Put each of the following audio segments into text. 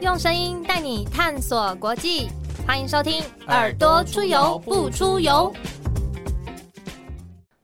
用声音带你探索国际，欢迎收听《耳朵出游不出游》。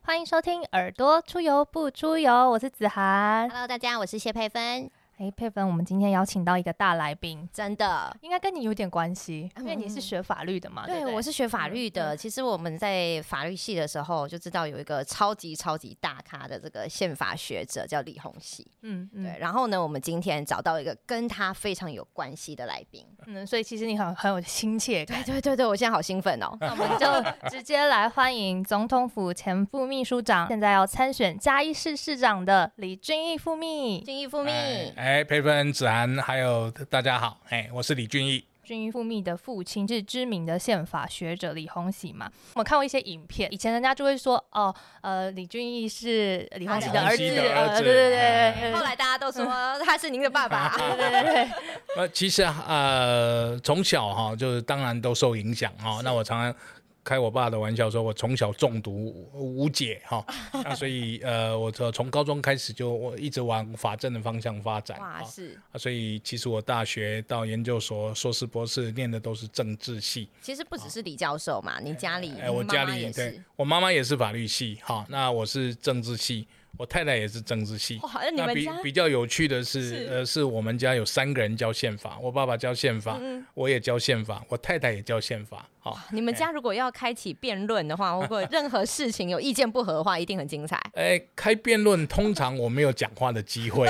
欢迎收听《耳朵出游不出游》，我是子涵。Hello，大家，我是谢佩芬。哎，佩芬，我们今天邀请到一个大来宾，真的，应该跟你有点关系，因为你是嗯学法律的嘛。对对不对，我是学法律的。其实我们在法律系的时候就知道有一个超级超级大咖的这个宪法学者叫李宏熙。嗯嗯对，然后呢，我们今天找到一个跟他非常有关系的来宾。嗯，所以其实你很很有亲切感。对对对对，我现在好兴奋哦。那我们就 直接来欢迎总统府前副秘书长，现在要参选嘉义市市长的李俊毅副秘。俊义副秘，哎，哎佩芬、子涵，还有大家好，哎，我是李俊毅。俊毅副秘的父亲是知名的宪法学者李洪喜嘛？我们看过一些影片，以前人家就会说，哦，呃，李俊毅是李洪喜的儿子，李鸿禧的儿子呃对对对后来大家都说 他是您的爸爸。对对对对，呃，其实呃，从小哈，就是当然都受影响哈。那我常常开我爸的玩笑说，我从小中毒无解哈。那所以呃，我从从高中开始就我一直往法政的方向发展哇，啊。是，啊所以其实我大学到研究所、硕士、博士念的都是政治系。其实不只是李教授嘛，你家里，哎，我家里对是。我妈妈也是法律系哈，那我是政治系，我太太也是政治系。哇，那你那比比较有趣的是，是呃，是我们家有三个人教宪法，我爸爸教宪法，嗯我也教宪法，我太太也教宪法。好、你们家如果要开启辩论的话，如果 任何事情有意见不合的话，一定很精彩。哎，开辩论通常我没有讲话的机会，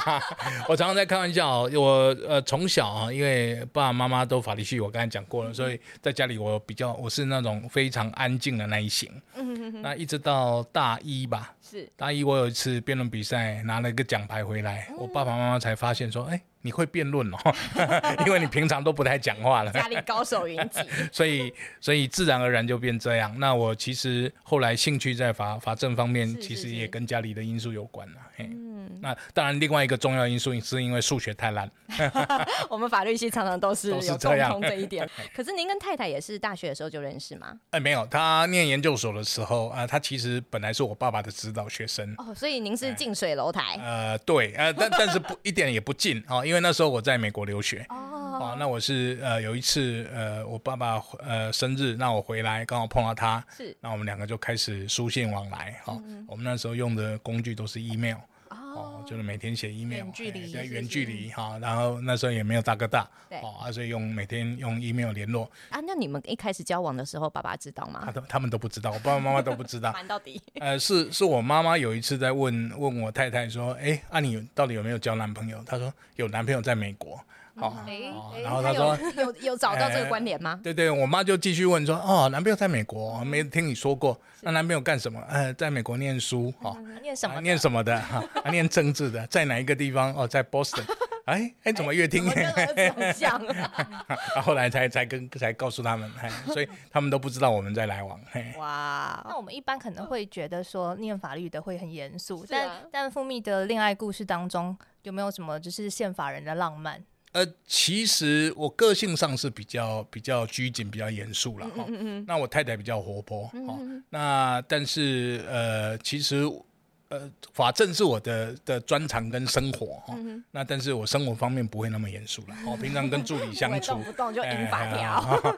我常常在开玩笑哦。我呃从小啊，因为爸爸妈妈都法律系，我刚才讲过了，所以在家里我比较我是那种非常安静的那一型。那一直到大一吧，是大一我有一次辩论比赛拿了一个奖牌回来，我爸爸妈妈才发现说，哎，你会辩论哦，因为你平常都不太讲话了。家里高手云集，所以所以自然而然就变这样。那我其实后来兴趣在法法政方面，其实也跟家里的因素有关了。嘿，嗯，那当然另外一个重要因素是因为数学太烂。我们法律系常常都是有共这样同这一点。可是您跟太太也是大学的时候就认识吗？哎，没有，他念研究所的时候啊、他其实本来是我爸爸的指导学生。哦，所以您是近水楼台呃，对，呃，但 但是不一点也不近啊、因为那时候我在美国留学。哦。哦，那我是呃有一次呃我爸爸呃生日，那我回来刚好碰到他，是那我们两个就开始书信往来。哈、我们那时候用的工具都是 email。哦，就是每天写 email，远距离远距离哈，然后那时候也没有大哥大，对哦，啊，所以用每天用 email 联络，啊，那你们一开始交往的时候，爸爸知道吗他？都他们都不知道，我爸爸妈妈都不知道，瞒到底。呃，是是我妈妈有一次在问问我太太说，哎，啊你到底有没有交男朋友？她说有男朋友在美国，好、然后他说有有有找到这个关联吗？对对，我妈就继续问说，哦，男朋友在美国，没听你说过，那男朋友干什么？呃，在美国念书，哦，啊念什么？念什么的？哈、啊，念政治的，在哪一个地方？哦，在 Boston。哎哎，怎么越听我跟儿子很像啊。啊，后来才才跟才告诉他们，嘿，所以他们都不知道我们在来往，嘿，哇，那我们一般可能会觉得说念法律的会很严肃，啊但但富密的恋爱故事当中有没有什么就是宪法人的浪漫？呃，其实我个性上是比较比较拘谨、比较严肃了哈。那我太太比较活泼哦。那但是呃，其实呃，法政是我的的专长跟生活哈。那但是我生活方面不会那么严肃了。哦，平常跟助理相处动，不动就哎引法条。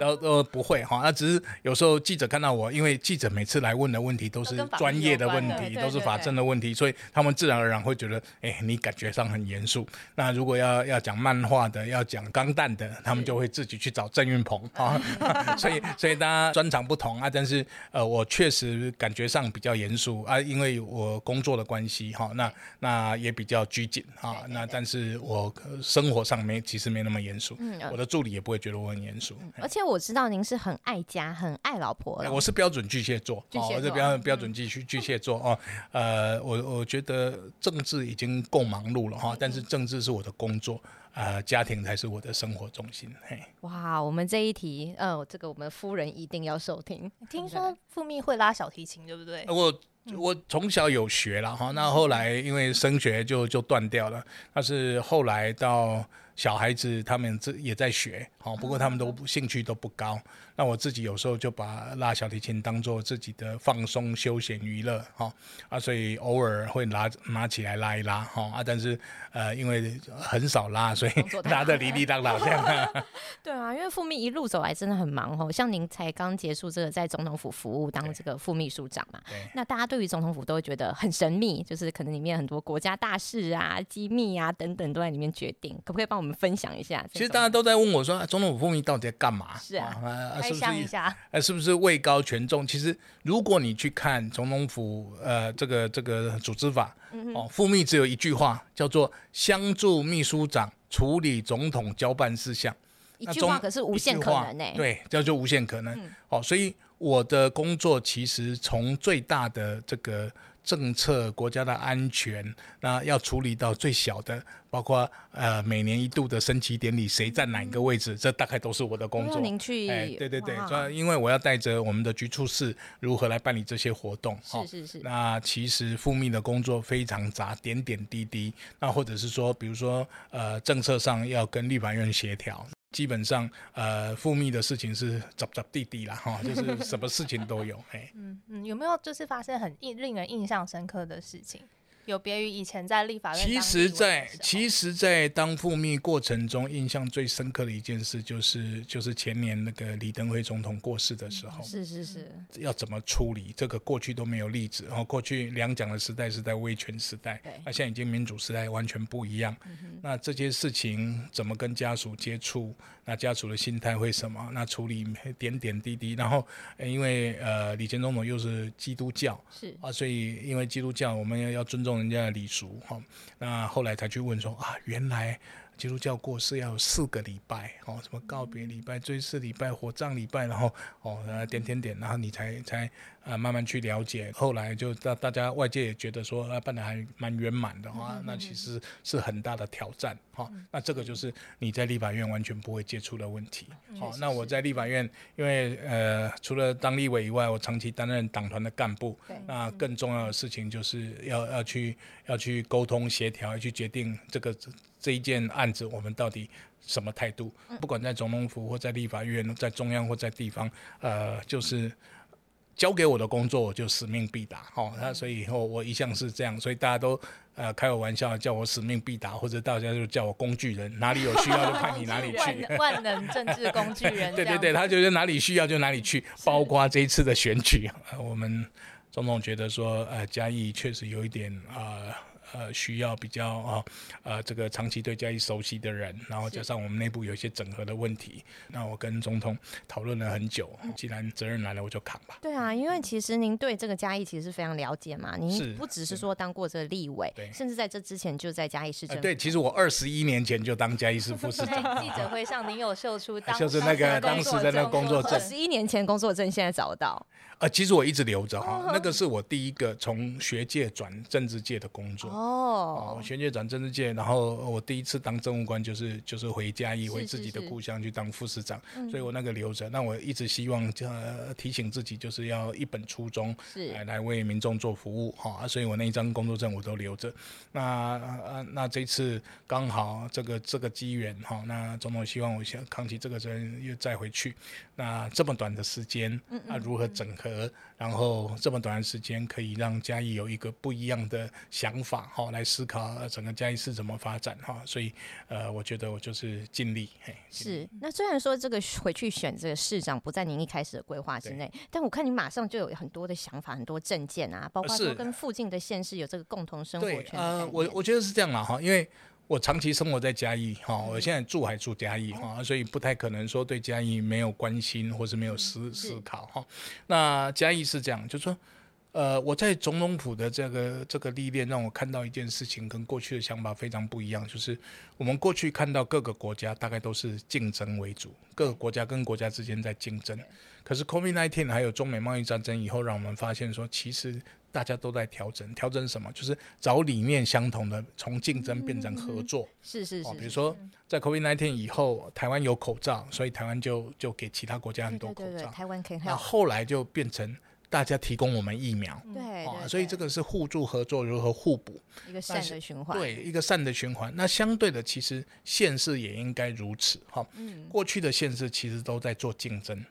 都都不会哈，那只是有时候记者看到我，因为记者每次来问的问题都是专业的问题，都是法政的问题，所以他们自然而然会觉得，哎，你感觉上很严肃。那如果要要讲漫画的，要讲钢弹的，他们就会自己去找郑运鹏啊。所以所以大家专长不同啊，但是呃，我确实感觉上比较严肃啊，因为我工作的关系哈，那那也比较拘谨啊。那但是我呃生活上没其实没那么严肃，我的助理也不会觉得我很严肃。而且我知道您是很爱家、很爱老婆哎的。我是标准巨蟹座，巨蟹座哦、我是标标准巨巨巨蟹座哦。呃，我我觉得政治已经够忙碌了哈，但是政治是我的工作，呃，家庭才是我的生活重心。嘿，哇，我们这一题，呃，这个我们夫人一定要收听。听说傅密会拉小提琴，对不对？我我从小有学了哈，那后来因为升学就就断掉了，但是后来到小孩子他们这也在学，好，不过他们都兴趣都不高。那我自己有时候就把拉小提琴当做自己的放松、休闲、娱乐，哈啊，所以偶尔会拿拿起来拉一拉，哈啊，但是呃，因为很少拉，所以 拉的哩哩当当这样。对啊，因为副秘一路走来真的很忙哦，像您才刚结束这个在总统府服务当这个副秘书长嘛，那大家对于总统府都会觉得很神秘，就是可能里面很多国家大事啊、机密啊等等都在里面决定，可不可以帮我们分享一下？其实大家都在问我说，总统府副秘到底在干嘛？是啊。开箱一下，呃，是不是位高权重？其实，如果你去看总统府，呃，这个这个组织法，哦，副秘只有一句话，叫做相助秘书长处理总统交办事项。一句话可是无限可能呢？对，叫做无限可能。哦，所以我的工作其实从最大的这个。政策、国家的安全，那要处理到最小的，包括呃每年一度的升旗典礼，谁占哪个位置，这大概都是我的工作。您去，哎，对对对，主要因为我要带着我们的局处室如何来办理这些活动。是是是。那其实复命的工作非常杂，点点滴滴。那或者是说，比如说呃政策上要跟立法院协调。基本上，呃，复秘的事情是杂杂地地啦，哈，就是什么事情都有，哎，嗯嗯，有没有就是发生很印令人印象深刻的事情？有别于以前在立法院。其实，在其实，在当复密过程中，印象最深刻的一件事，就是就是前年那个李登辉总统过世的时候，是是是，要怎么处理？这个过去都没有例子，然后过去两蒋的时代是在威权时代，那现在已经民主时代，完全不一样。那这些事情怎么跟家属接触？那家属的心态会什么？那处理点点滴滴，然后因为呃李前总统又是基督教，是啊，所以因为基督教，我们要要尊重人家的礼俗哈。那后来才去问说啊，原来。基督教过世要有四个礼拜哦，什么告别礼拜、追思礼拜、火葬礼拜，然后哦，点点点，然后你才才啊慢慢去了解。后来就大大家外界也觉得说啊办的还蛮圆满的话，那其实是很大的挑战哈。那这个就是你在立法院完全不会接触的问题。好，那我在立法院，因为呃除了当立委以外，我长期担任党团的干部。那更重要的事情就是要要去要去沟通协调，要去决定这个。这一件案子，我们到底什么态度？不管在总统府或在立法院，在中央或在地方，呃，就是交给我的工作，我就使命必达。好，那所以以后我一向是这样，所以大家都呃开我玩笑，叫我使命必达，或者大家就叫我工具人，哪里有需要就派你哪里 去。万能政治工具人。对对对，他觉得哪里需要就哪里去，包括这一次的选举，我们总统觉得说，呃，嘉义确实有一点啊。呃，需要比较啊，呃，这个长期对嘉义熟悉的人，然后加上我们内部有一些整合的问题，那我跟总统讨论了很久。既然责任来了，我就扛吧。对啊，因为其实您对这个嘉义其实是非常了解嘛，您不只是说当过这个立委，甚至在这之前就在嘉义市政。对，其实我二十一年前就当嘉义市副市长。记者会上，您有秀出当 就是那个当时的那个工作证，二十一年前工作证现在找得到。呃，其实我一直留着哈，那个是我第一个从学界转政治界的工作哦。学界转政治界，然后我第一次当政务官就是就是回嘉义，回自己的故乡去当副市长，所以我那个留着。那我一直希望呃提醒自己，就是要一本初衷，来来为民众做服务哈。所以我那一张工作证我都留着。那呃那这次刚好这个这个机缘哈，那总统希望我想扛起这个责任又再回去。那这么短的时间，那如何整合？然后这么短的时间，可以让嘉义有一个不一样的想法哈，来思考整个嘉义市怎么发展哈。所以呃，我觉得我就是尽力。嘿，是。那虽然说这个回去选这个市长不在您一开始的规划之内，但我看你马上就有很多的想法，很多政见啊，包括说跟附近的县市有这个共同生活圈。呃，我我觉得是这样啦哈，因为。我长期生活在嘉义哈，我现在住还住嘉义哈，所以不太可能说对嘉义没有关心或是没有思思考哈。那嘉义是这样，就是说，呃，我在总统府的这个这个历练，让我看到一件事情跟过去的想法非常不一样，就是我们过去看到各个国家大概都是竞争为主，各个国家跟国家之间在竞争。可是 COVID-19 还有中美贸易战争以后，让我们发现说，其实。大家都在调整，调整什么？就是找理念相同的，从竞争变成合作。是是是。比如说，在 COVID-19 以后，台湾有口罩，所以台湾就就给其他国家很多口罩。台湾可以。那后来就变成大家提供我们疫苗。对哦，所以这个是互助合作，如何互补？一个善的循环。对，一个善的循环。那相对的，其实县市也应该如此。哈，嗯过去的县市其实都在做竞争。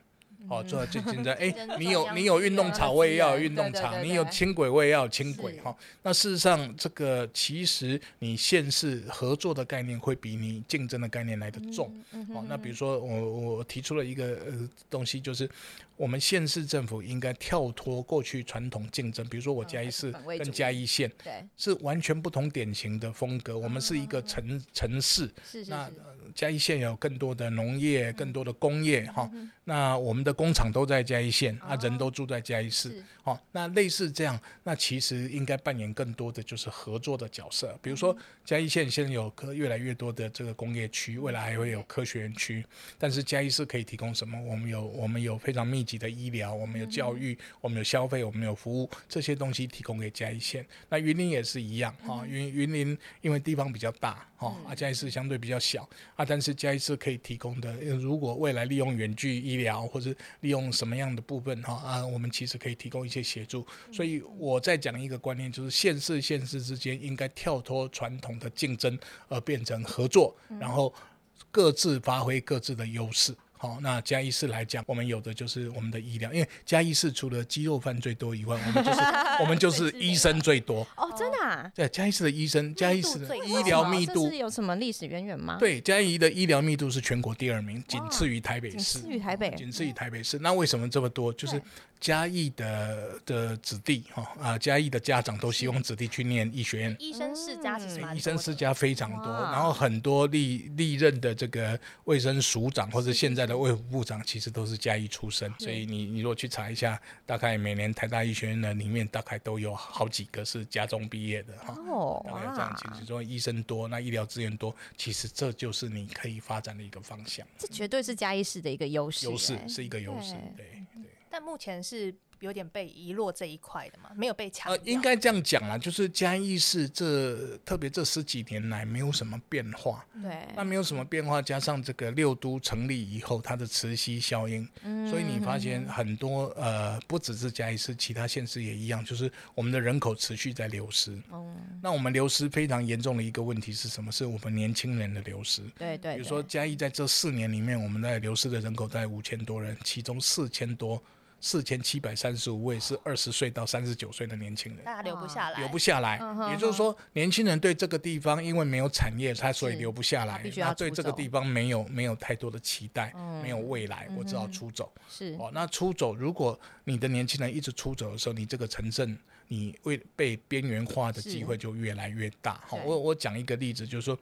哦，做竞争，哎，你有你有运动场，我也要有运动场；你有轻轨，我也要有轻轨。哈，那事实上，这个其实你县市合作的概念会比你竞争的概念来的重。哦，那比如说我我提出了一个呃东西，就是我们县市政府应该跳脱过去传统竞争，比如说我嘉义市跟嘉义县，对，是完全不同典型的风格。我们是一个城城市，是那。嘉义县有更多的农业，更多的工业，哈，那我们的工厂都在嘉义县，啊，人都住在嘉义市，好，那类似这样，那其实应该扮演更多的就是合作的角色，比如说嘉义县现在有科越来越多的这个工业区，未来还会有科学园区，但是嘉义市可以提供什么？我们有我们有非常密集的医疗，我们有教育，我们有消费，我们有服务，这些东西提供给嘉义县。那云林也是一样，哈，云云林因为地方比较大，哈，啊嘉义市相对比较小啊。但是嘉义市可以提供的，如果未来利用远距医疗或者利用什么样的部分哈啊，我们其实可以提供一些协助。所以我在讲一个观念，就是县市县市之间应该跳脱传统的竞争，而变成合作，然后各自发挥各自的优势。好，那嘉义市来讲，我们有的就是我们的医疗，因为嘉义市除了肌肉犯最多以外，我们就是 我们就是医生最多。哦，真的？啊？对，嘉义市的医生，嘉义市的医疗密度是有什么历史渊源吗？对，嘉义的医疗密度是全国第二名，仅次于台北市。仅次于台北。仅次于台北市。那为什么这么多？就是嘉义的的子弟哈啊，嘉义的家长都希望子弟去念医学院。医生世家其实医生世家非常多，然后很多历历任的这个卫生署长或者现在的。卫副部长其实都是嘉义出身，所以你你如果去查一下，大概每年台大医学院的里面大概都有好几个是家中毕业的哈。哦，大概这样其实说医生多，那医疗资源多，其实这就是你可以发展的一个方向。这绝对是嘉义市的一个优势，优势是一个优势，对对。但目前是。有点被遗落这一块的嘛，没有被抢。呃，应该这样讲啊，就是嘉义市这特别这十几年来没有什么变化。对。那没有什么变化，加上这个六都成立以后，它的磁吸效应，所以你发现很多呃，不只是嘉义市，其他县市也一样，就是我们的人口持续在流失。哦。那我们流失非常严重的一个问题是什么？是我们年轻人的流失。对对。比如说嘉义在这四年里面，我们在流失的人口在五千多人，其中四千多。四千七百三十五位是二十岁到三十九岁的年轻人，大家留不下来，留不下来。也就是说，年轻人对这个地方因为没有产业，他所以留不下来。他对这个地方没有没有太多的期待，没有未来，我只好出走。是哦，那出走，如果你的年轻人一直出走的时候，你这个城镇你为被边缘化的机会就越来越大。好，我我讲一个例子，就是说，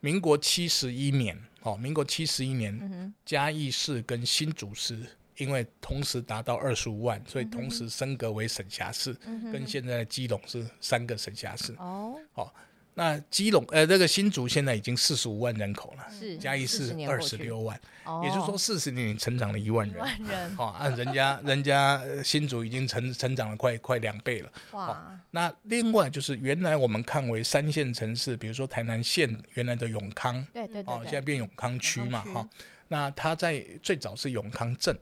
民国七十一年，哦，民国七十一年，嘉义市跟新竹市。因为同时达到二十五万，所以同时升格为省辖市，跟现在的基隆是三个省辖市。哦，好，那基隆呃，这个新竹现在已经四十五万人口了，是嘉义市二十六万，也就是说四十年成长了一万人。万人，好，按人家 人家新竹已经成成长了快快两倍了。哇，那另外就是原来我们看为三线城市，比如说台南县原来的永康，对对对，哦，现在变永康区嘛，哈，那它在最早是永康镇。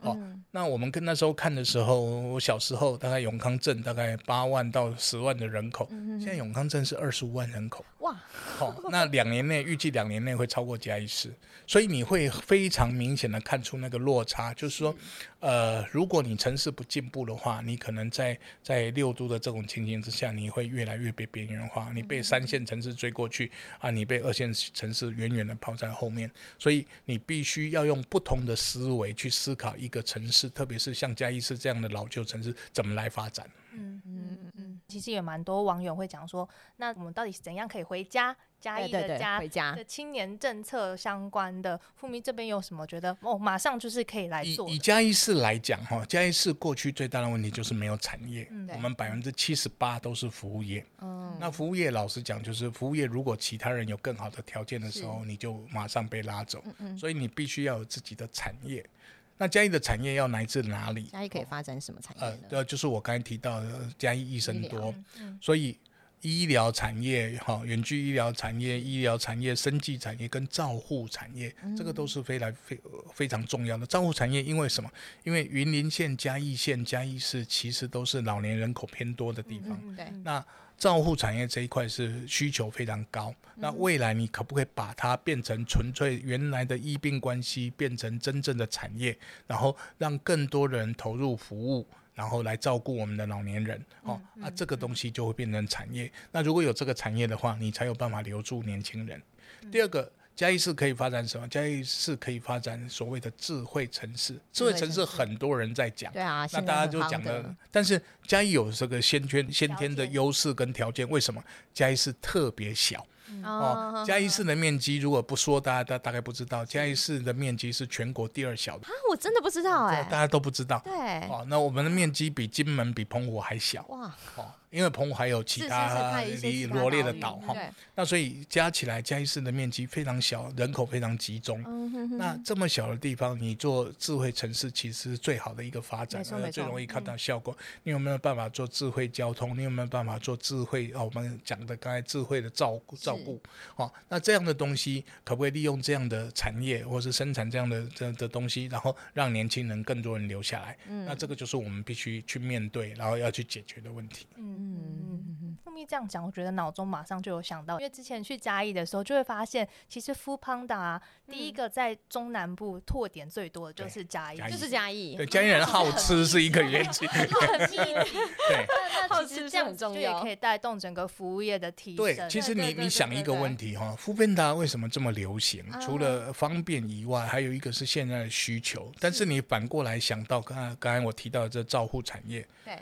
好，那我们跟那时候看的时候，我小时候大概永康镇大概八万到十万的人口，现在永康镇是二十五万人口。哇，好，那两年内预计两年内会超过嘉义市，所以你会非常明显的看出那个落差，就是说，呃，如果你城市不进步的话，你可能在在六都的这种情形之下，你会越来越被边缘化，你被三线城市追过去啊，你被二线城市远远的抛在后面，所以你必须要用不同的思维去思考一个城市，特别是像嘉义市这样的老旧城市怎么来发展。嗯嗯嗯嗯，其实也蛮多网友会讲说，那我们到底是怎样可以回家？嘉义的家的青年政策相关的，富民这边有什么觉得哦，马上就是可以来做？以嘉义市来讲哈，嘉义市过去最大的问题就是没有产业，我们百分之七十八都是服务业。嗯，那服务业老实讲，就是服务业如果其他人有更好的条件的时候，你就马上被拉走。嗯嗯，所以你必须要有自己的产业。那嘉义的产业要来自哪里？嘉义可以发展什么产业呢？呃，就是我刚才提到的嘉义医生多，所以医疗产业、哈远距医疗产业、医疗产业、生技产业跟照护产业，这个都是非常非非常重要的。照护产业因为什么？因为云林县、嘉义县、嘉义市其实都是老年人口偏多的地方。对，那照护产业这一块是需求非常高。那未来你可不可以把它变成纯粹原来的医病关系，变成真正的产业，然后让更多人投入服务？然后来照顾我们的老年人，哦，啊，这个东西就会变成产业。那如果有这个产业的话，你才有办法留住年轻人。第二个，嘉义市可以发展什么？嘉义市可以发展所谓的智慧城市。智慧城市很多人在讲，对啊，那大家就讲了。但是嘉义有这个先天先天的优势跟条件，为什么？嘉义市特别小。哦，嘉义市的面积如果不说，大家大大概不知道，嘉义市的面积是全国第二小的啊，我真的不知道哎，大家都不知道。对，哦，那我们的面积比金门、比澎湖还小。哇，哦。因为澎湖还有其他离罗列的岛哈，那所以加起来嘉义市的面积非常小，人口非常集中。那这么小的地方，你做智慧城市其实是最好的一个发展，最容易看到效果。你有没有办法做智慧交通？你有没有办法做智慧？哦，我们讲的刚才智慧的照顾照顾，哦，那这样的东西可不可以利用这样的产业，或是生产这样的这样的东西，然后让年轻人更多人留下来？那这个就是我们必须去面对，然后要去解决的问题。嗯。嗯，富密这样讲，我觉得脑中马上就有想到，因为之前去嘉义的时候，就会发现，其实富胖达第一个在中南部拓点最多的就是嘉义，就是嘉义。对，嘉义人好吃是一个原因。对，好吃这样就也可以带动整个服务业的提升。对，其实你你想一个问题哈，富胖达为什么这么流行？除了方便以外，还有一个是现在的需求。但是你反过来想到，刚刚刚才我提到的这照护产业，对。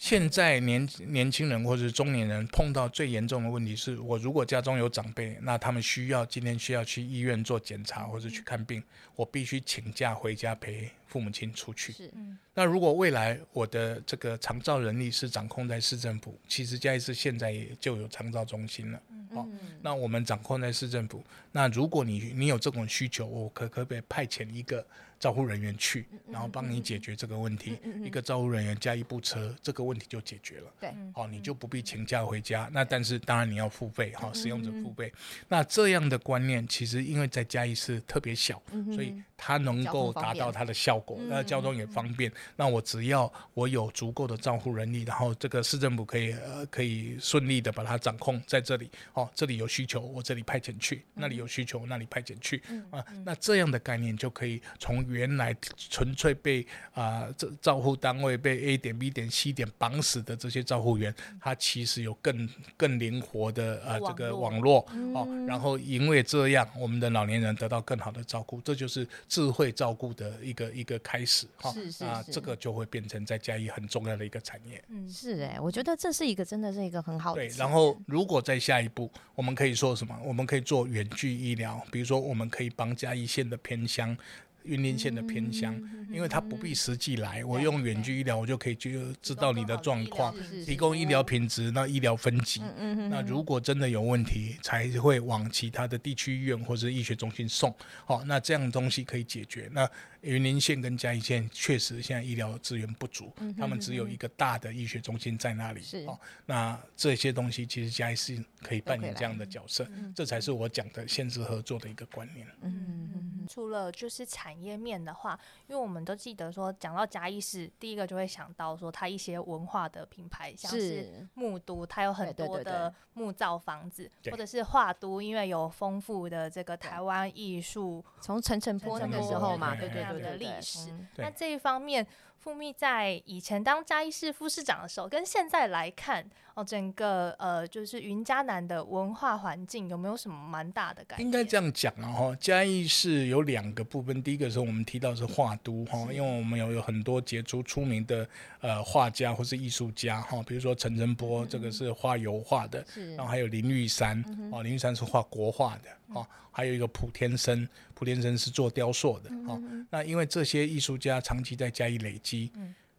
现在年年轻人或者是中年人碰到最严重的问题是，我如果家中有长辈，那他们需要今天需要去医院做检查或者去看病，我必须请假回家陪父母亲出去。是，那如果未来我的这个长照人力是掌控在市政府，其实嘉义市现在也就有长照中心了。哦，那我们掌控在市政府，那如果你你有这种需求，我可可不可以派遣一个？照护人员去，然后帮你解决这个问题。一个照护人员加一部车，这个问题就解决了。对，好，你就不必请假回家。那但是当然你要付费，哈，使用者付费。那这样的观念，其实因为在嘉义是特别小，所以它能够达到它的效果。那交通也方便。那我只要我有足够的照护人力，然后这个市政府可以呃可以顺利的把它掌控在这里。哦，这里有需求，我这里派遣去；那里有需求，那里派遣去。啊，那这样的概念就可以从。原来纯粹被啊这照护单位被 A 点 B 点 C 点绑死的这些照护员，他其实有更更灵活的呃这个网络哦，然后因为这样，我们的老年人得到更好的照顾，这就是智慧照顾的一个一个开始哈。是是啊，这个就会变成在嘉义很重要的一个产业。嗯，是哎，我觉得这是一个真的是一个很好的。对，然后如果在下一步，我们可以做什么？我们可以做远距医疗，比如说我们可以帮嘉义县的偏乡。云林县的偏乡，因为他不必实际来，我用远距医疗，我就可以就知道你的状况，提供医疗品质，那医疗分级。那如果真的有问题，才会往其他的地区医院或者医学中心送。好，那这样东西可以解决。那云林县跟嘉义县确实现在医疗资源不足，他们只有一个大的医学中心在那里。哦，那这些东西其实嘉义市可以扮演这样的角色，这才是我讲的限制合作的一个观念。嗯，除了就是产业面的话，因为我们都记得说，讲到嘉义市，第一个就会想到说它一些文化的品牌，像是木都，它有很多的木造房子，或者是画都，因为有丰富的这个台湾艺术，从陈澄波那个时候嘛，对对。的历史，那这一方面，富密在以前当嘉义市副市长的时候，跟现在来看，哦，整个呃，就是云嘉南的文化环境有没有什么蛮大的改变？应该这样讲啊，哈，嘉义市有两个部分，第一个是我们提到是画都，哈，因为我们有有很多杰出出名的呃画家或是艺术家，哈，比如说陈澄波，这个是画油画的，然后还有林玉山，哦，林玉山是画国画的。哦，还有一个普天生，普天生是做雕塑的。哦，那因为这些艺术家长期在嘉义累积，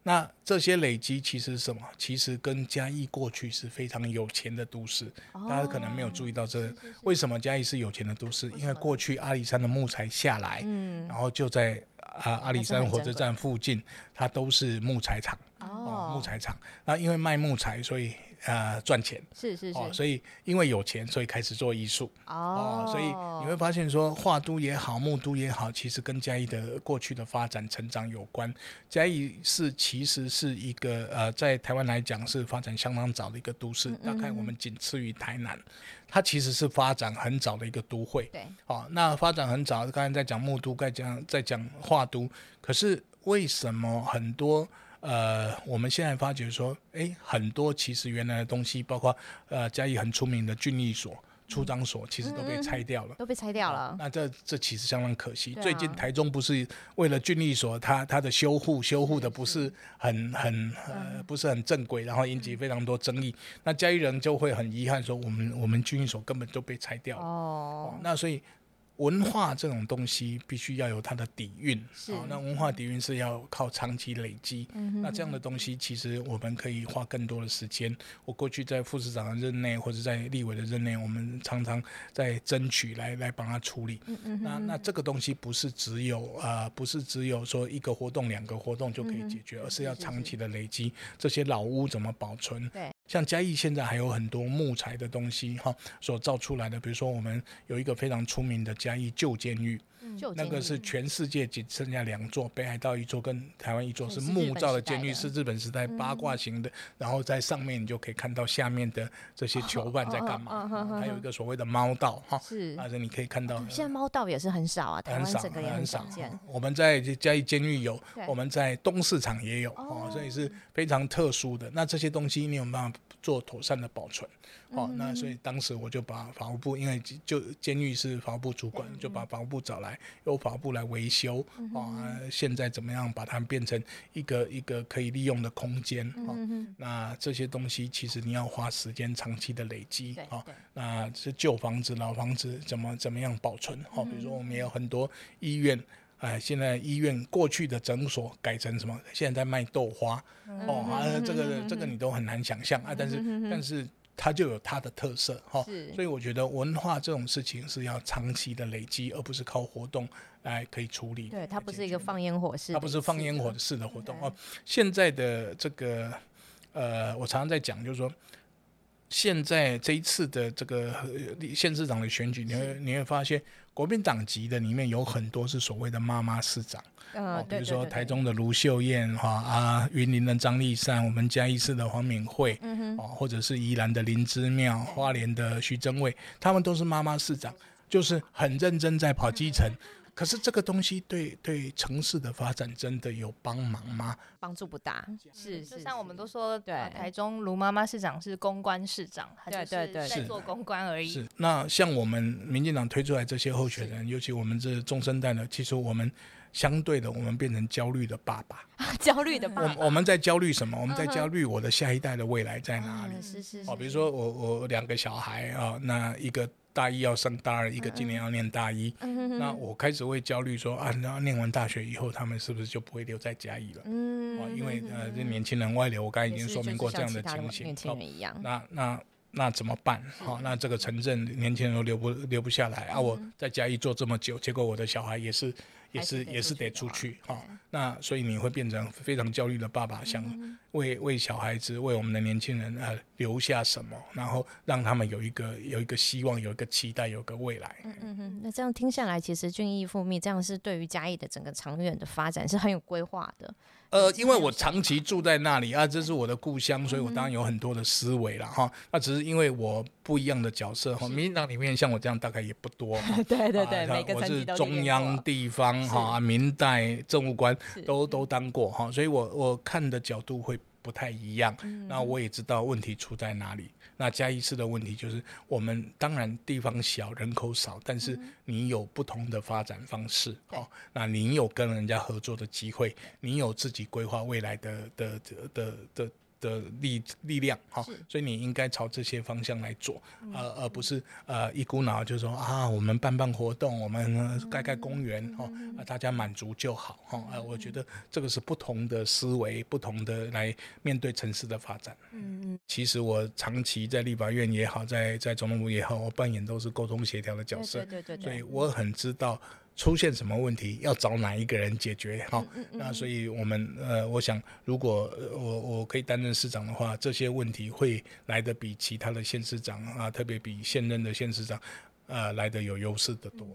那这些累积其实什么？其实跟嘉义过去是非常有钱的都市。大家可能没有注意到这，为什么嘉义是有钱的都市？因为过去阿里山的木材下来，然后就在啊阿里山火车站附近，它都是木材厂。哦，木材厂。那因为卖木材，所以。呃赚钱，是是是，所以因为有钱，所以开始做艺术哦，所以你会发现说画都也好，木都也好，其实跟嘉义的过去的发展成长有关。嘉义是其实是一个呃，在台湾来讲是发展相当早的一个都市，大概我们仅次于台南。它其实是发展很早的一个都会，对，哦，那发展很早，刚才在讲木都，该讲在讲画都，可是为什么很多呃，我们现在发觉说，哎，很多其实原来的东西，包括呃嘉义很出名的郡役所。出张所其实都被拆掉了，都被拆掉了。那这这其实相当可惜。最近台中不是为了郡立所，它它的修护修护的不是很很呃不是很正规，然后引起非常多争议。那嘉义人就会很遗憾说，我们我们郡立所根本就被拆掉了。哦，那所以。文化这种东西必须要有它的底蕴，啊，那文化底蕴是要靠长期累积。那这样的东西，其实我们可以花更多的时间。我过去在副市长的任内，或者在立委的任内，我们常常在争取来来帮他处理。那那这个东西不是只有啊，不是只有说一个活动、两个活动就可以解决，而是要长期的累积。这些老屋怎么保存？像嘉义现在还有很多木材的东西哈，所造出来的，比如说我们有一个非常出名的嘉义旧监狱。那个是全世界仅剩下两座，北海道一座跟台湾一座是木造的监狱，是日本时代八卦型的。然后在上面你就可以看到下面的这些囚犯在干嘛。还有一个所谓的猫道哈，是，而且你可以看到现在猫道也是很少啊，台湾整个也很少见。我们在嘉义监狱有，我们在东市场也有哦，所以是非常特殊的。那这些东西你有办法做妥善的保存？哦，那所以当时我就把法务部，因为就监狱是法务部主管，就把法务部找来，由法务部来维修。啊，现在怎么样把它变成一个一个可以利用的空间？哦，那这些东西其实你要花时间长期的累积。哦，那是旧房子、老房子怎么怎么样保存？哦，比如说我们也有很多医院，哎，现在医院过去的诊所改成什么？现在在卖豆花。哦，啊，这个这个你都很难想象啊，但是但是。它就有它的特色哈，所以我觉得文化这种事情是要长期的累积，而不是靠活动来可以处理。对，它不是一个放烟火式，它不是放烟火式的活动哦。现在的这个呃，我常常在讲，就是说，现在这一次的这个县市长的选举，你会你会发现，国民党籍的里面有很多是所谓的妈妈市长。哦，比如说台中的卢秀燕哈啊，云林的张立善，我们嘉义市的黄敏惠，哦，或者是宜兰的林之妙，花莲的徐正伟，他们都是妈妈市长，就是很认真在跑基层。可是这个东西对对城市的发展真的有帮忙吗？帮助不大，是就像我们都说，对台中卢妈妈市长是公关市长，对对对，在做公关而已。是那像我们民进党推出来这些候选人，尤其我们这中生代呢，其实我们。相对的，我们变成焦虑的爸爸，焦虑的爸爸。我我们在焦虑什么？我们在焦虑我的下一代的未来在哪里？是是哦，比如说我我两个小孩啊，那一个大一要升大二，一个今年要念大一，那我开始会焦虑说啊，那念完大学以后，他们是不是就不会留在嘉义了？嗯，啊，因为呃，这年轻人外流，我刚才已经说明过这样的情形。年轻人一样。那那那怎么办？好，那这个城镇年轻人都留不留不下来啊！我在嘉义做这么久，结果我的小孩也是。也是也是得出去哈，那所以你会变成非常焦虑的爸爸，想为为小孩子、为我们的年轻人呃留下什么，然后让他们有一个有一个希望、有一个期待、有一个未来。嗯嗯嗯，那这样听下来，其实俊逸复密这样是对于嘉义的整个长远的发展是很有规划的。呃，因为我长期住在那里啊，这是我的故乡，所以我当然有很多的思维了哈。那只是因为我不一样的角色哈，民进党里面像我这样大概也不多。对对 对，每个我是中央、地方哈，明代、政务官都都当过哈，所以我我看的角度会不太一样。那我也知道问题出在哪里。那嘉义市的问题就是，我们当然地方小，人口少，但是你有不同的发展方式，哦，那你有跟人家合作的机会，你有自己规划未来的的的的。的力力量哈，所以你应该朝这些方向来做，而而不是呃一股脑就说啊，我们办办活动，我们盖盖公园哈，啊大家满足就好哈，啊我觉得这个是不同的思维，不同的来面对城市的发展。嗯嗯，其实我长期在立法院也好，在在总统府也好，我扮演都是沟通协调的角色，对对对，所以我很知道。出现什么问题，要找哪一个人解决？好，那所以我们呃，我想如果我我可以担任市长的话，这些问题会来的比其他的县市长啊，特别比现任的县市长。呃，来的有优势的多。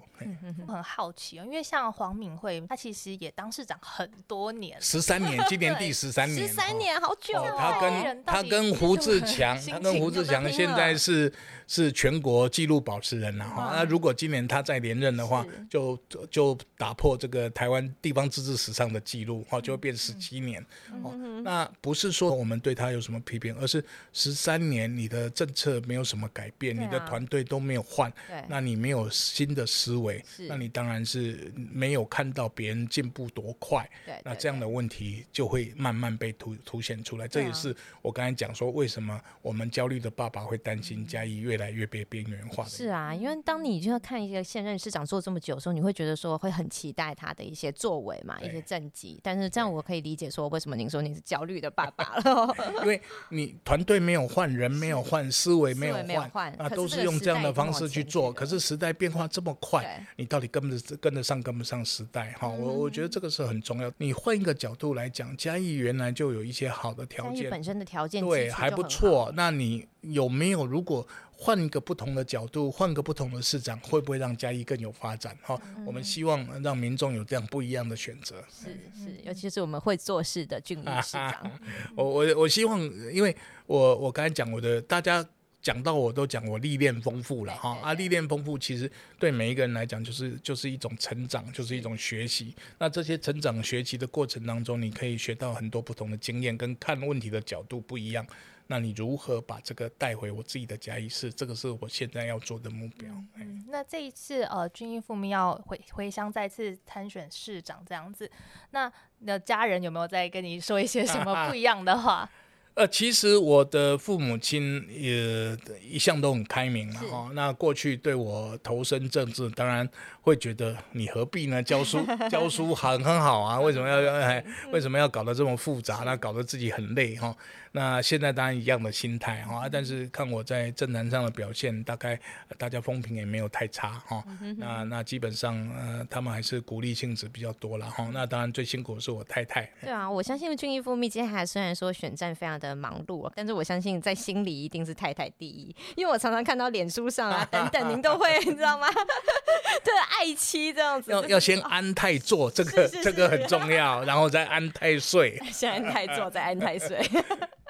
我很好奇哦，因为像黄敏惠，她其实也当市长很多年，十三年，今年 第十三年，十三年，好久。他跟他跟胡志强，他跟胡志强现在是。是全国纪录保持人了哈，那如果今年他再连任的话，就就打破这个台湾地方自治史上的记录哈，就会变十七年。哦，那不是说我们对他有什么批评，而是十三年你的政策没有什么改变，你的团队都没有换，那你没有新的思维，那你当然是没有看到别人进步多快。对那这样的问题就会慢慢被凸凸显出来。这也是我刚才讲说，为什么我们焦虑的爸爸会担心嘉义越。越来越被边缘化。是啊，因为当你就要看一个现任市长做这么久的时候，你会觉得说会很期待他的一些作为嘛，一些政绩。但是这样我可以理解说，为什么您说你是焦虑的爸爸了？因为你团队没有换，人没有换，思维没有换啊，都是用这样的方式去做。可是时代变化这么快，你到底跟不跟得上跟不上时代？哈，我我觉得这个是很重要。你换一个角度来讲，嘉义原来就有一些好的条件，本身的条件对还不错。那你有没有如果？换一个不同的角度，换个不同的市长，会不会让嘉义更有发展？哈，我们希望让民众有这样不一样的选择。是是，尤其是我们会做事的俊义市长。我我我希望，因为我我刚才讲我的，大家讲到我都讲我历练丰富了哈啊，历练丰富其实对每一个人来讲就是就是一种成长，就是一种学习。那这些成长学习的过程当中，你可以学到很多不同的经验，跟看问题的角度不一样。那你如何把这个带回我自己的嘉义市？这个是我现在要做的目标。嗯，那这一次呃，军医复命要回回乡再次参选市长这样子，那你的家人有没有在跟你说一些什么 不一样的话？呃，其实我的父母亲也一向都很开明了哈。那过去对我投身政治，当然会觉得你何必呢？教书 教书很很好啊，为什么要要为什么要搞得这么复杂？那搞得自己很累哈。那现在当然一样的心态哈，但是看我在政坛上的表现，大概大家风评也没有太差哈。那那基本上呃，他们还是鼓励性质比较多了哈。那当然最辛苦的是我太太。对啊，我相信俊逸父密接下来虽然说选战非常的忙碌，但是我相信在心里一定是太太第一，因为我常常看到脸书上啊 等等，您都会你知道吗？对，爱妻这样子。要要先安泰坐，这个这个很重要，然后再安泰睡。先安泰坐，再安泰睡。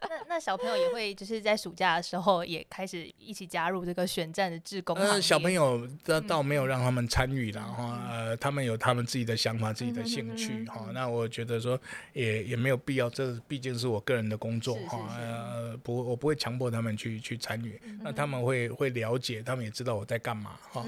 那那小朋友也会就是在暑假的时候也开始一起加入这个选战的志工。呃，小朋友倒倒没有让他们参与了哈，呃，他们有他们自己的想法、自己的兴趣哈。那我觉得说也也没有必要，这毕竟是我个人的工作哈。呃，不，我不会强迫他们去去参与。那他们会会了解，他们也知道我在干嘛哈。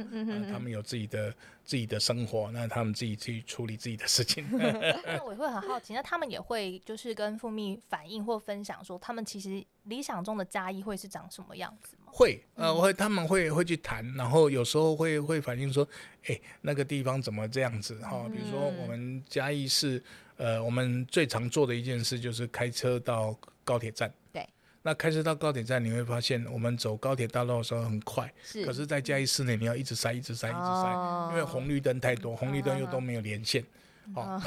他们有自己的。自己的生活，那他们自己去处理自己的事情。那我会很好奇，那他们也会就是跟富密反映或分享，说他们其实理想中的嘉义会是长什么样子吗？会，呃，会他们会会去谈，然后有时候会会反映说，哎，那个地方怎么这样子哈？比如说我们嘉义市，呃，我们最常做的一件事就是开车到高铁站。对那开车到高铁站，你会发现我们走高铁大道的时候很快，是。可是，在嘉义市内，你要一直塞，一直塞，一直塞，因为红绿灯太多，红绿灯又都没有连线。哦，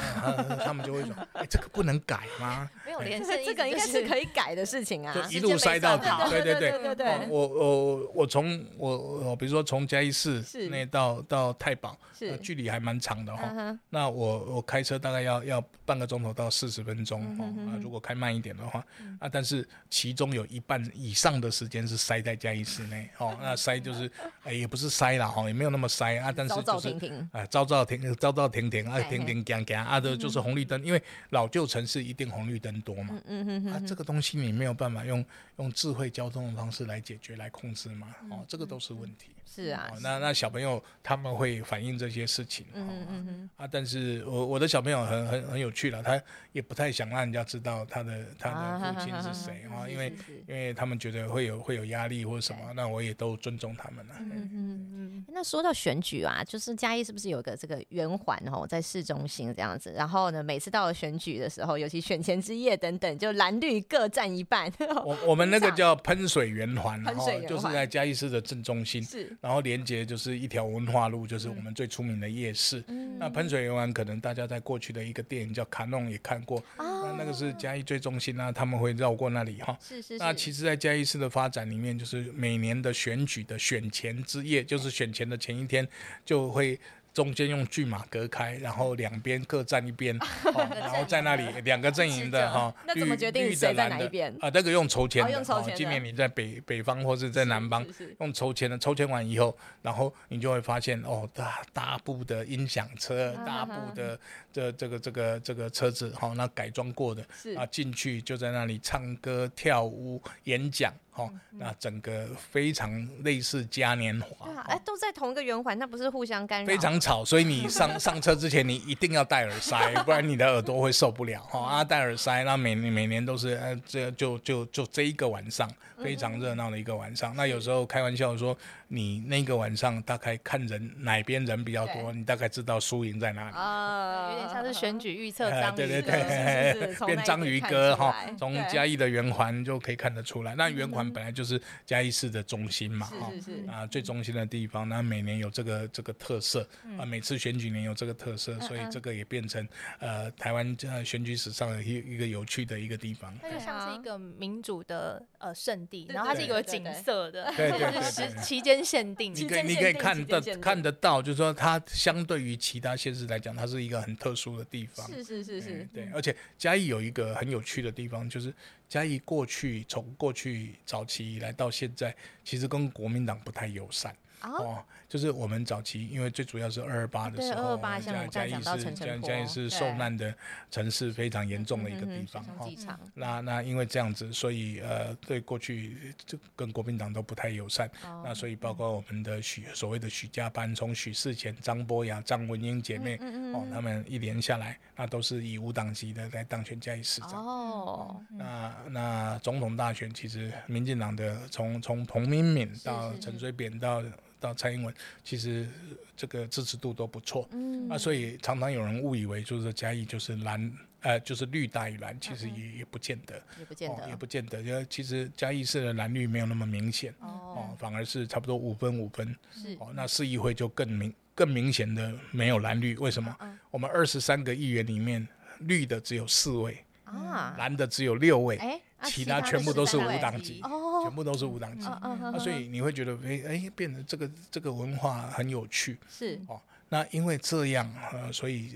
他们就会说：“ 哎，这个不能改吗？没有连线，这个应该是可以改的事情啊。”就一路塞到底，对对对对对。我我我从我我比如说从嘉义市那到到太保，是距离还蛮长的哈。那我我开车大概要要半个钟头到四十分钟啊，如果开慢一点的话啊，但是其中有一半以上的时间是塞在嘉义市内哦。那塞就是哎也不是塞了哈，也没有那么塞啊，但是就是啊，照照停昭昭停停啊，停停。讲讲啊的，就是红绿灯，因为老旧城市一定红绿灯多嘛。嗯嗯嗯。啊，这个东西你没有办法用用智慧交通的方式来解决、来控制嘛？哦，这个都是问题。是啊。那那小朋友他们会反映这些事情。嗯嗯嗯。啊，但是我我的小朋友很很很有趣了，他也不太想让人家知道他的他的父亲是谁啊，因为因为他们觉得会有会有压力或者什么，那我也都尊重他们了。嗯嗯嗯。那那说到选举啊，就是嘉义是不是有个这个圆环哦，在市中心这样子？然后呢，每次到了选举的时候，尤其选前之夜等等，就蓝绿各占一半。我我们那个叫喷水圆环，然后就是在嘉义市的正中心，是，然后连接就是一条文化路，就是我们最出名的夜市。那喷水游玩可能大家在过去的一个电影叫《卡弄》也看过，那那个是嘉义最中心啊，他们会绕过那里哈。是是。那其实，在嘉义市的发展里面，就是每年的选举的选前之夜，就是选前的前一天，就会。中间用骏马隔开，然后两边各站一边，然后在那里 两个阵营的哈，绿绿的蓝的啊，那个用筹钱的，今年你在北北方或是在南方用筹钱的，筹钱完以后，然后你就会发现哦，大大部的音响车，大部的这这个这个这个车子好，那改装过的啊进去就在那里唱歌跳舞演讲。好，那整个非常类似嘉年华，哎，都在同一个圆环，那不是互相干扰？非常吵，所以你上上车之前，你一定要戴耳塞，不然你的耳朵会受不了。哈啊，戴耳塞，那每每年都是，呃，这就就就这一个晚上。非常热闹的一个晚上。那有时候开玩笑说，你那个晚上大概看人哪边人比较多，你大概知道输赢在哪里。啊，有点像是选举预测章鱼。对对对，变章鱼哥哈，从嘉义的圆环就可以看得出来。那圆环本来就是嘉义市的中心嘛，哈，啊，最中心的地方。那每年有这个这个特色啊，每次选举年有这个特色，所以这个也变成呃台湾呃选举史上的一一个有趣的一个地方。它就像是一个民主的呃圣。然后它是有景色的，对对是期间限定。你可以你可以看得看得到，就是说它相对于其他县市来讲，它是一个很特殊的地方。是是是是，对。而且嘉义有一个很有趣的地方，就是嘉义过去从过去早期以来到现在，其实跟国民党不太友善。哦，就是我们早期，因为最主要是二二八的时候，嘉嘉义是嘉嘉义是受难的城市非常严重的一个地方。哦，那那因为这样子，所以呃，对过去就跟国民党都不太友善。那所以包括我们的许所谓的许家班，从许世贤、张波雅、张文英姐妹，哦，他们一连下来，那都是以无党籍的来当选嘉义市长。哦，那那总统大选，其实民进党的从从彭明敏到陈水扁到到蔡英文，其实这个支持度都不错，嗯，啊，所以常常有人误以为就是嘉义就是蓝，呃，就是绿大于蓝，其实也也不见得，也不见得，也不见得，因为其实嘉义市的蓝绿没有那么明显，哦，反而是差不多五分五分，是，哦，那市议会就更明更明显的没有蓝绿，为什么？我们二十三个议员里面，绿的只有四位，啊，蓝的只有六位，哎。其他全部都是无党籍，全部都是无党籍，那所以你会觉得哎哎，变得这个这个文化很有趣，是哦。那因为这样，呃，所以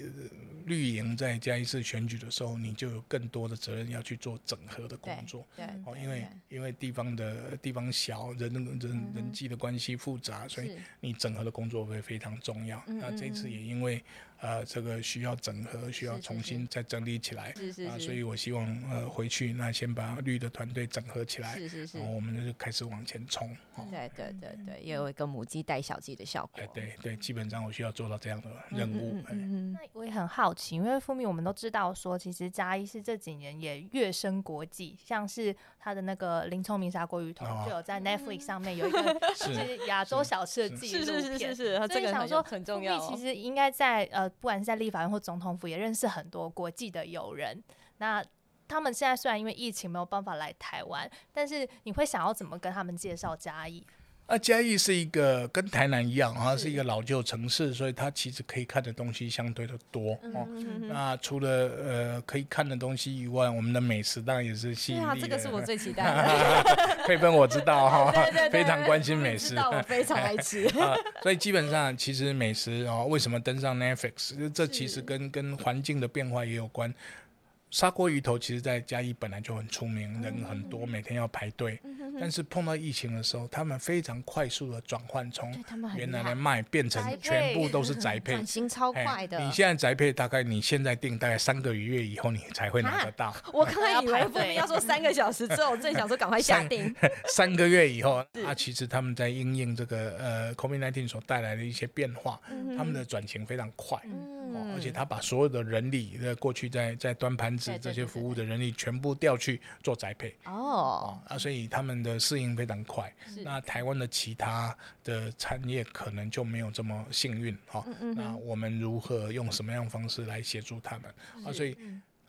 绿营在嘉义市选举的时候，你就有更多的责任要去做整合的工作，对，哦，因为因为地方的地方小，人人人际的关系复杂，所以你整合的工作会非常重要。那这次也因为。呃，这个需要整合，需要重新再整理起来，啊，所以我希望呃回去那先把绿的团队整合起来，是是是，然后我们就开始往前冲。对对对对，也有一个母鸡带小鸡的效果。对对对，基本上我需要做到这样的任务。嗯那我也很好奇，因为富明我们都知道说，其实嘉义是这几年也跃升国际，像是他的那个林聪明砂锅鱼头就有在 Netflix 上面有一个 是亚洲小吃的纪录片，是是是是是，所以想说很重要。其实应该在呃。不管是在立法院或总统府，也认识很多国际的友人。那他们现在虽然因为疫情没有办法来台湾，但是你会想要怎么跟他们介绍嘉义？啊，嘉义是一个跟台南一样啊，是一个老旧城市，所以它其实可以看的东西相对的多哦。那除了呃可以看的东西以外，我们的美食当然也是吸引力。对啊，这个是我最期待的。佩芬我知道哈，非常关心美食，我非常爱吃。所以基本上，其实美食哦，为什么登上 Netflix？这其实跟跟环境的变化也有关。砂锅鱼头其实，在嘉义本来就很出名，人很多，每天要排队。但是碰到疫情的时候，他们非常快速的转换，从原来的卖变成全部都是宅配，转型超快的。你现在宅配大概你现在订，大概三个月以后你才会拿得到。我刚才以为后面要说三个小时之后，我正想说赶快下订。三个月以后，啊，其实他们在应应这个呃 COVID-19 所带来的一些变化，他们的转型非常快。哦，而且他把所有的人力，呃，过去在在端盘子这些服务的人力全部调去做宅配哦，啊，所以他们的适应非常快。那台湾的其他的产业可能就没有这么幸运哈。那我们如何用什么样方式来协助他们啊？所以。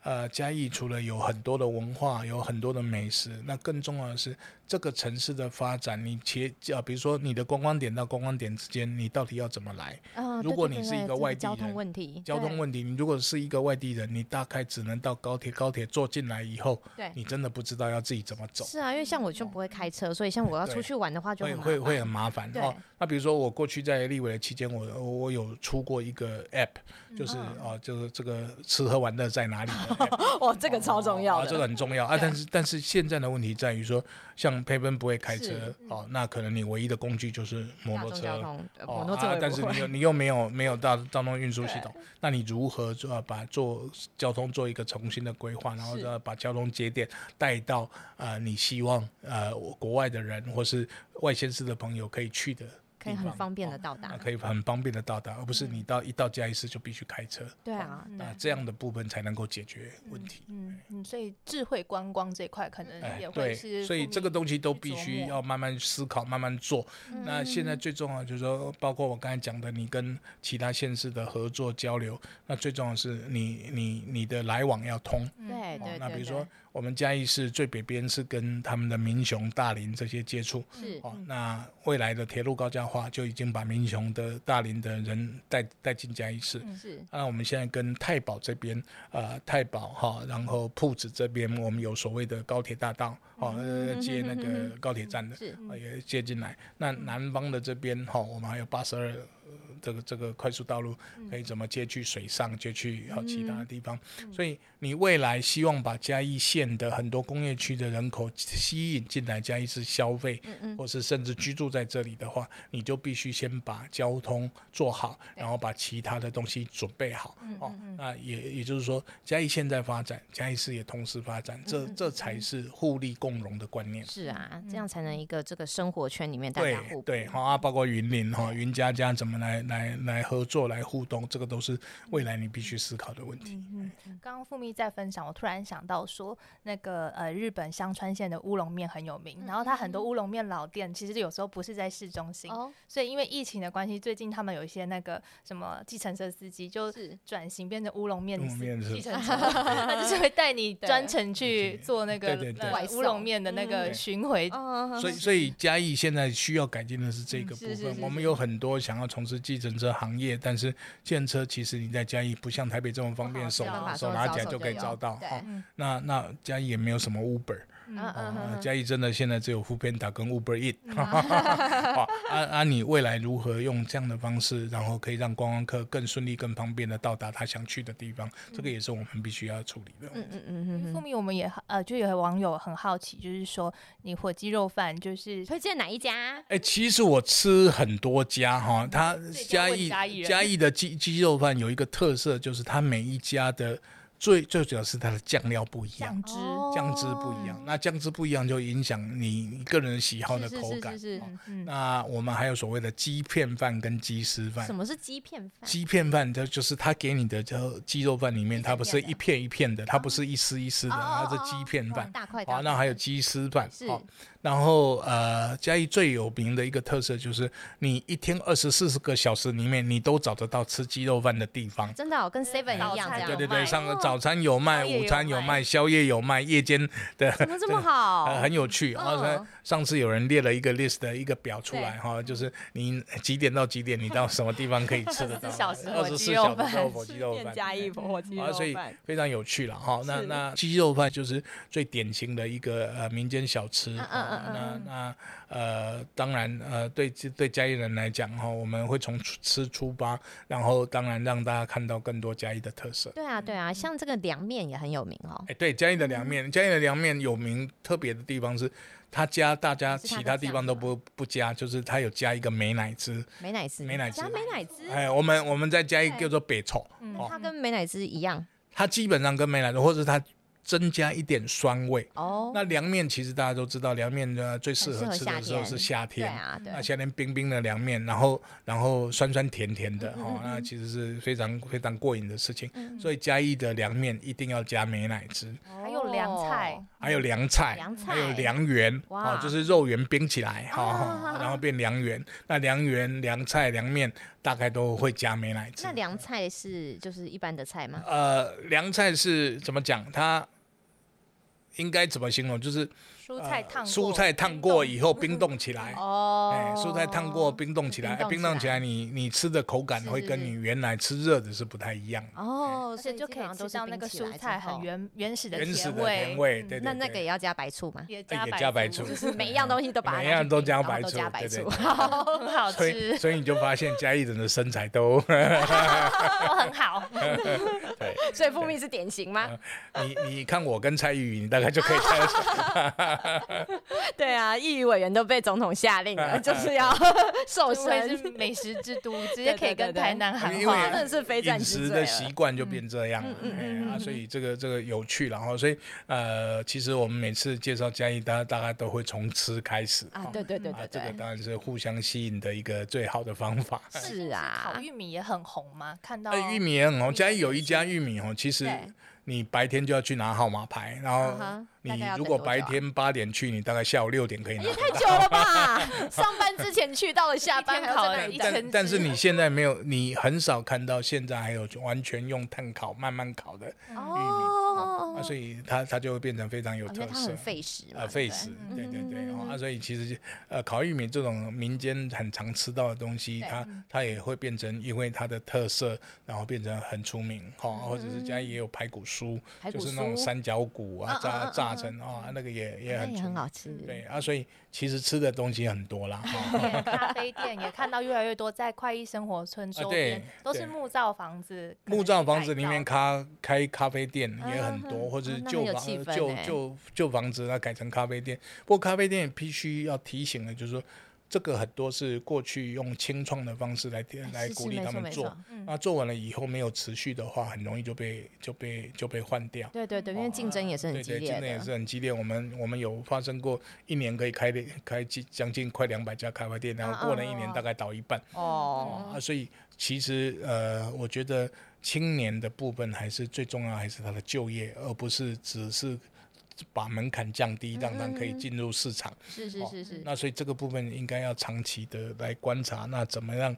呃，嘉义除了有很多的文化，有很多的美食，那更重要的是这个城市的发展。你其啊，比如说你的观光点到观光点之间，你到底要怎么来？如果你是一个外地人，交通问题，交通问题，你如果是一个外地人，你大概只能到高铁，高铁坐进来以后，对，你真的不知道要自己怎么走。是啊，因为像我就不会开车，所以像我要出去玩的话，就会会会很麻烦。哦，那比如说我过去在立委的期间，我我有出过一个 app，就是啊，就是这个吃喝玩乐在哪里？哇，这个超重要，这个很重要啊！但是但是现在的问题在于说，像佩芬不会开车哦，那可能你唯一的工具就是摩托车哦，啊，但是你又你又没有没有大交通运输系统，那你如何做把做交通做一个重新的规划，然后要把交通节点带到呃，你希望呃国外的人或是外县市的朋友可以去的。可以很方便的到达，可以很方便的到达，而不是你到一到嘉义市就必须开车。对啊，那这样的部分才能够解决问题。嗯嗯，所以智慧观光这块可能也会是，所以这个东西都必须要慢慢思考、慢慢做。那现在最重要就是说，包括我刚才讲的，你跟其他县市的合作交流，那最重要是你你你的来往要通。对对，那比如说。我们嘉义市最北边是跟他们的民雄、大林这些接触，是哦。那未来的铁路高架化就已经把民雄的大林的人带带进嘉义市，是。那我们现在跟太保这边，呃，太保哈，然后铺子这边，我们有所谓的高铁大道，哦，接那个高铁站的，是也接进来。那南方的这边哈，我们还有八十二。这个这个快速道路可以怎么接去水上，接去好其他的地方？所以你未来希望把嘉义县的很多工业区的人口吸引进来嘉义市消费，或是甚至居住在这里的话，你就必须先把交通做好，然后把其他的东西准备好。哦，那也也就是说，嘉义现在发展，嘉义市也同时发展，这这才是互利共荣的观念。是啊，这样才能一个这个生活圈里面大家互对好啊，包括云林哈云家家怎么来。来来合作来互动，这个都是未来你必须思考的问题。嗯嗯，刚刚富密在分享，我突然想到说，那个呃日本香川县的乌龙面很有名，然后它很多乌龙面老店其实有时候不是在市中心，所以因为疫情的关系，最近他们有一些那个什么计程车司机就是。转型变成乌龙面计程 车，他就是会带你专程去做那个乌龙面的那个巡回。所以所以嘉义现在需要改进的是这个部分，我们有很多想要从事计。整车行业，但是建车其实你在嘉义不像台北这么方便，手手拿起来就可以招到。好，那那嘉义也没有什么 Uber。啊，嘉义真的现在只有副片打跟 Uber Eat。好，啊啊，你未来如何用这样的方式，然后可以让观光客更顺利、更方便的到达他想去的地方？这个也是我们必须要处理的。嗯嗯嗯嗯。后面我们也呃，就有网友很好奇，就是说你火鸡肉饭就是推荐哪一家？哎，其实我吃很多家哈，他嘉义嘉义的鸡鸡肉饭有一个特色，就是它每一家的。最最主要是它的酱料不一样，酱汁酱汁不一样，那酱汁不一样就影响你个人喜好的口感。是是是那我们还有所谓的鸡片饭跟鸡丝饭。什么是鸡片饭？鸡片饭就就是它给你的叫鸡肉饭里面，它不是一片一片的，它不是一丝一丝的，它是鸡片饭。大块大。那还有鸡丝饭。是。然后呃，嘉义最有名的一个特色就是，你一天二十四个小时里面，你都找得到吃鸡肉饭的地方。真的，跟 Seven 一样这样。对对对，上个早餐有卖，午餐有卖，宵夜有卖，夜间的。怎么这么好？很有趣。然后上次有人列了一个 list 的一个表出来哈，就是你几点到几点，你到什么地方可以吃得到？二十四小时二十四小时火鸡肉饭。嘉义火鸡肉饭。所以非常有趣了哈。那那鸡肉饭就是最典型的一个呃民间小吃。嗯嗯嗯。那那。呃，当然，呃，对对嘉义人来讲哈，我们会从吃出发，然后当然让大家看到更多嘉义的特色。对啊，对啊，像这个凉面也很有名哦。哎，对，嘉义的凉面，嘉义的凉面有名特别的地方是，他加大家其他地方都不不加，就是他有加一个美乃滋。美乃滋。美乃滋。加美乃滋。哎，我们我们再加一个叫做北丑。嗯，它跟美乃滋一样。它基本上跟美乃滋，或者它。增加一点酸味。哦，那凉面其实大家都知道，凉面呢最适合吃的时候是夏天。对啊，那夏天冰冰的凉面，然后然后酸酸甜甜的哦，那其实是非常非常过瘾的事情。所以嘉义的凉面一定要加美乃滋，还有凉菜，还有凉菜，还有凉圆，哦，就是肉圆冰起来哈，然后变凉圆。那凉圆、凉菜、凉面大概都会加美乃滋。那凉菜是就是一般的菜吗？呃，凉菜是怎么讲？它应该怎么形容？就是。蔬菜烫蔬菜烫过以后冰冻起来 哦，哎，蔬菜烫过冰冻起来，冰冻起来你你吃的口感会跟你原来吃热的是不太一样哦，所以就可以吃到那个蔬菜很原原始的原始的甜味，对对。那那个也要加白醋吗？也加白醋，就是每 一样东西都把每一样都加白醋，对对，很 好吃。所以你就发现嘉义人的身材都都很好，对。所以蜂蜜是典型吗？你你看我跟蔡玉，你大概就可以猜得出来。对啊，议员委员都被总统下令了，就是要 瘦身，是美食之都，直接可以跟台南喊话，真的是非战之饮食的习惯就变这样了啊，所以这个这个有趣，然后所以呃，其实我们每次介绍嘉义，大家大概都会从吃开始啊，对对对对，这个当然是互相吸引的一个最好的方法。是啊，烤玉米也很红吗？看到玉米也很红，嘉义有一家玉米哦，其实。你白天就要去拿号码牌，然后你如果白天八点去，你大概下午六点可以拿。也太久了吧！上班之前去到了下班烤了但但是你现在没有，你很少看到现在还有完全用碳烤慢慢烤的玉米。啊，所以它它就会变成非常有特色，很费时啊，费时，对对？对，啊，所以其实呃，烤玉米这种民间很常吃到的东西，它它也会变成因为它的特色，然后变成很出名，哈，或者是家也有排骨酥，就是那种三角骨啊，炸炸成啊，那个也也很很好。吃，对啊，所以其实吃的东西很多啦，咖啡店也看到越来越多，在快意生活村周边都是木造房子，木造房子里面咖开咖啡店也很多。或者旧房旧旧旧房子，那改成咖啡店。不过咖啡店必须要提醒的，就是说。这个很多是过去用清创的方式来来鼓励他们做，那做完了以后没有持续的话，很容易就被就被就被换掉。对对对，因为竞争也是很激烈。竞争也是很激烈。我们我们有发生过一年可以开开将近快两百家咖啡店，然后过了一年大概倒一半。哦。啊，所以其实呃，我觉得青年的部分还是最重要，还是他的就业，而不是只是。把门槛降低，让他可以进入市场。是是是是。那所以这个部分应该要长期的来观察，那怎么样？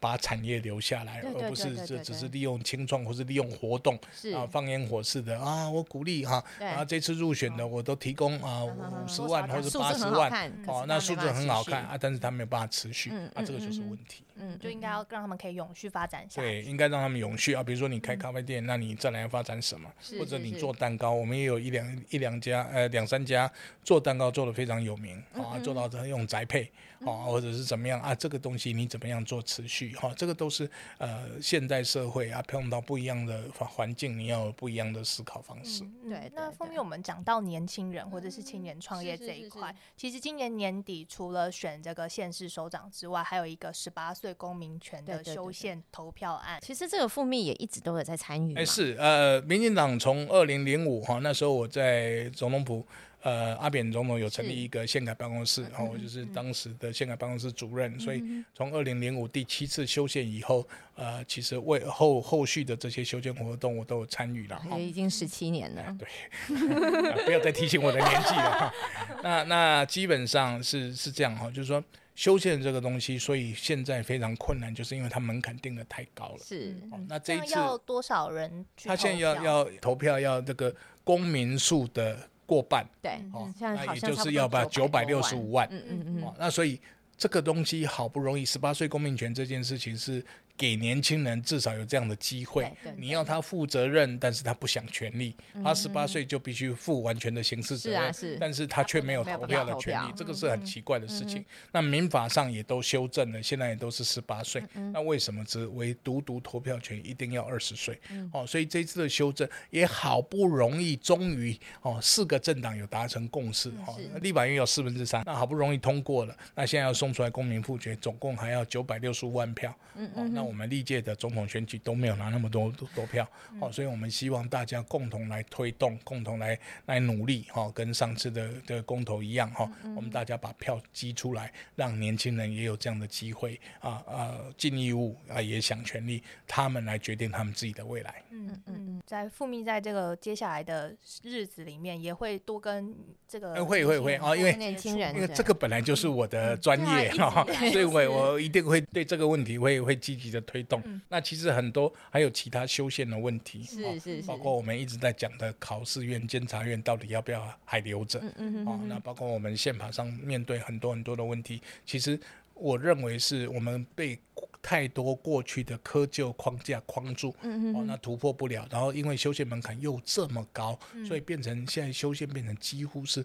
把产业留下来，而不是这只是利用清创或是利用活动啊，放烟火似的啊，我鼓励哈，啊这次入选的我都提供啊五十万或者八十万，哦那数字很好看啊，但是他没有办法持续，啊这个就是问题。嗯，就应该要让他们可以永续发展下对，应该让他们永续。啊，比如说你开咖啡店，那你再来要发展什么？或者你做蛋糕，我们也有一两一两家呃两三家做蛋糕做的非常有名啊，做到用宅配啊，或者是怎么样啊，这个东西你怎么样做持续哈？这个都是呃现代社会啊，碰到不一样的环境，你要有不一样的思考方式。对，那后面我们讲到年轻人或者是青年创业这一块，其实今年年底除了选这个县市首长之外，还有一个十八岁公民权的修宪投票案。其实这个副秘也一直都有在参与。哎，是呃，民进党从二零零五哈那时候我在总统府。呃，阿扁总统有成立一个宪改办公室，然后我就是当时的宪改办公室主任，所以从二零零五第七次修宪以后，呃，其实为后后续的这些修宪活动我都有参与了。也已经十七年了。对，不要再提醒我的年纪了。那那基本上是是这样哈，就是说修宪这个东西，所以现在非常困难，就是因为它门槛定的太高了。是。那这一次要多少人？他现在要要投票，要这个公民数的。过半，对，哦，那也就是要把九百六十五万，嗯嗯嗯，那所以这个东西好不容易十八岁公民权这件事情是。给年轻人至少有这样的机会，你要他负责任，但是他不想权利，他十八岁就必须负完全的刑事责任，但是他却没有投票的权利，这个是很奇怪的事情。那民法上也都修正了，现在也都是十八岁，那为什么只唯独独投票权一定要二十岁？哦，所以这次的修正也好不容易，终于哦四个政党有达成共识，哦，立法院有四分之三，那好不容易通过了，那现在要送。送出来公民复决，总共还要九百六十五万票。嗯嗯。那我们历届的总统选举都没有拿那么多多票。哦，所以我们希望大家共同来推动，共同来来努力哈，跟上次的的公投一样哈。我们大家把票积出来，让年轻人也有这样的机会啊啊，尽义务啊，也想权利，他们来决定他们自己的未来。嗯嗯，在复密在这个接下来的日子里面，也会多跟这个会会会啊，因为年轻人，因为这个本来就是我的专业哈，所以我我一定会对这个问题会会积极的推动。那其实很多还有其他修宪的问题，是是是，包括我们一直在讲的考试院、监察院到底要不要还留着？嗯嗯嗯，那包括我们宪法上面对很多很多的问题，其实我认为是我们被。太多过去的窠臼框架框住，哦，那突破不了。然后因为修宪门槛又这么高，所以变成现在修宪变成几乎是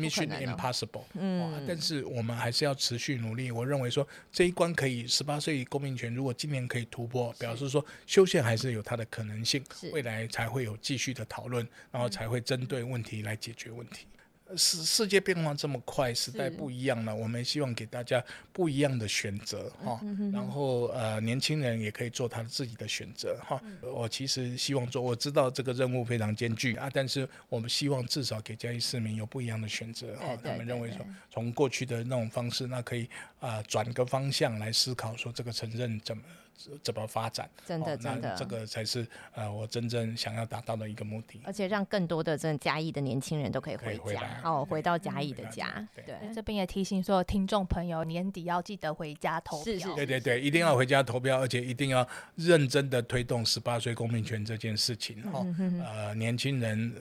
mission impossible。嗯，但是我们还是要持续努力。我认为说这一关可以十八岁公民权，如果今年可以突破，表示说修宪还是有它的可能性，未来才会有继续的讨论，然后才会针对问题来解决问题。世世界变化这么快，时代不一样了，我们希望给大家不一样的选择哈。然后呃，年轻人也可以做他自己的选择哈。我其实希望做，我知道这个任务非常艰巨啊，但是我们希望至少给嘉义市民有不一样的选择哈。他们认为说，从过去的那种方式，那可以啊转个方向来思考说这个承认怎么。怎么发展？真的，真的，这个才是呃，我真正想要达到的一个目的。而且让更多的这嘉义的年轻人都可以回家，哦，回到嘉义的家。对，这边也提醒所有听众朋友，年底要记得回家投票。是是，对对对，一定要回家投票，而且一定要认真的推动十八岁公民权这件事情。哈，呃，年轻人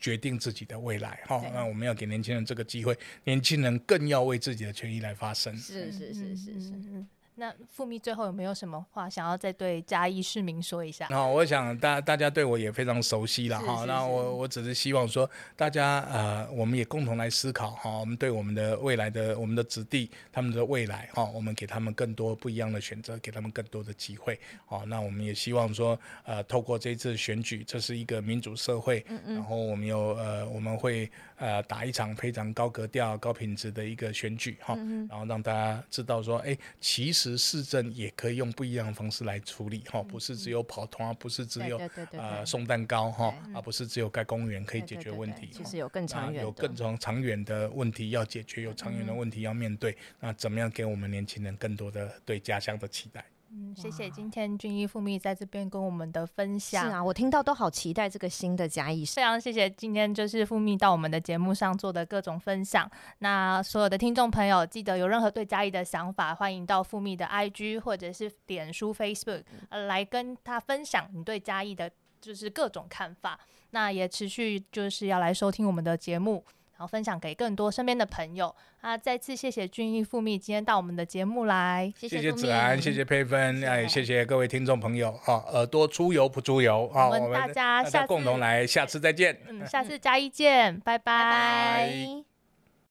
决定自己的未来。哈，那我们要给年轻人这个机会，年轻人更要为自己的权益来发声。是是是是是。那富密最后有没有什么话想要再对嘉义市民说一下？那我想大大家对我也非常熟悉了哈。那我我只是希望说，大家呃，我们也共同来思考哈。我们对我们的未来的我们的子弟他们的未来哈，我们给他们更多不一样的选择，给他们更多的机会。好，那我们也希望说，呃，透过这次选举，这是一个民主社会，然后我们有呃，我们会呃打一场非常高格调、高品质的一个选举哈，然后让大家知道说，哎，其实。实市政也可以用不一样的方式来处理哈，不是只有跑通，啊不是只有呃送蛋糕哈，而不是只有盖公园可以解决问题。其实有更长远、有更长长远的问题要解决，有长远的问题要面对。那怎么样给我们年轻人更多的对家乡的期待？嗯，谢谢今天俊逸复密在这边跟我们的分享。是啊，我听到都好期待这个新的嘉义。非常谢谢今天就是复密到我们的节目上做的各种分享。那所有的听众朋友，记得有任何对嘉义的想法，欢迎到复密的 IG 或者是脸书 Facebook 呃来跟他分享你对嘉义的就是各种看法。那也持续就是要来收听我们的节目。然后分享给更多身边的朋友啊！再次谢谢俊逸富密今天到我们的节目来，谢谢子安，谢谢佩芬，哎，谢谢各位听众朋友啊！耳朵出油不出油啊！我们大家下次共同来，下次再见，嗯，下次加一见，拜拜。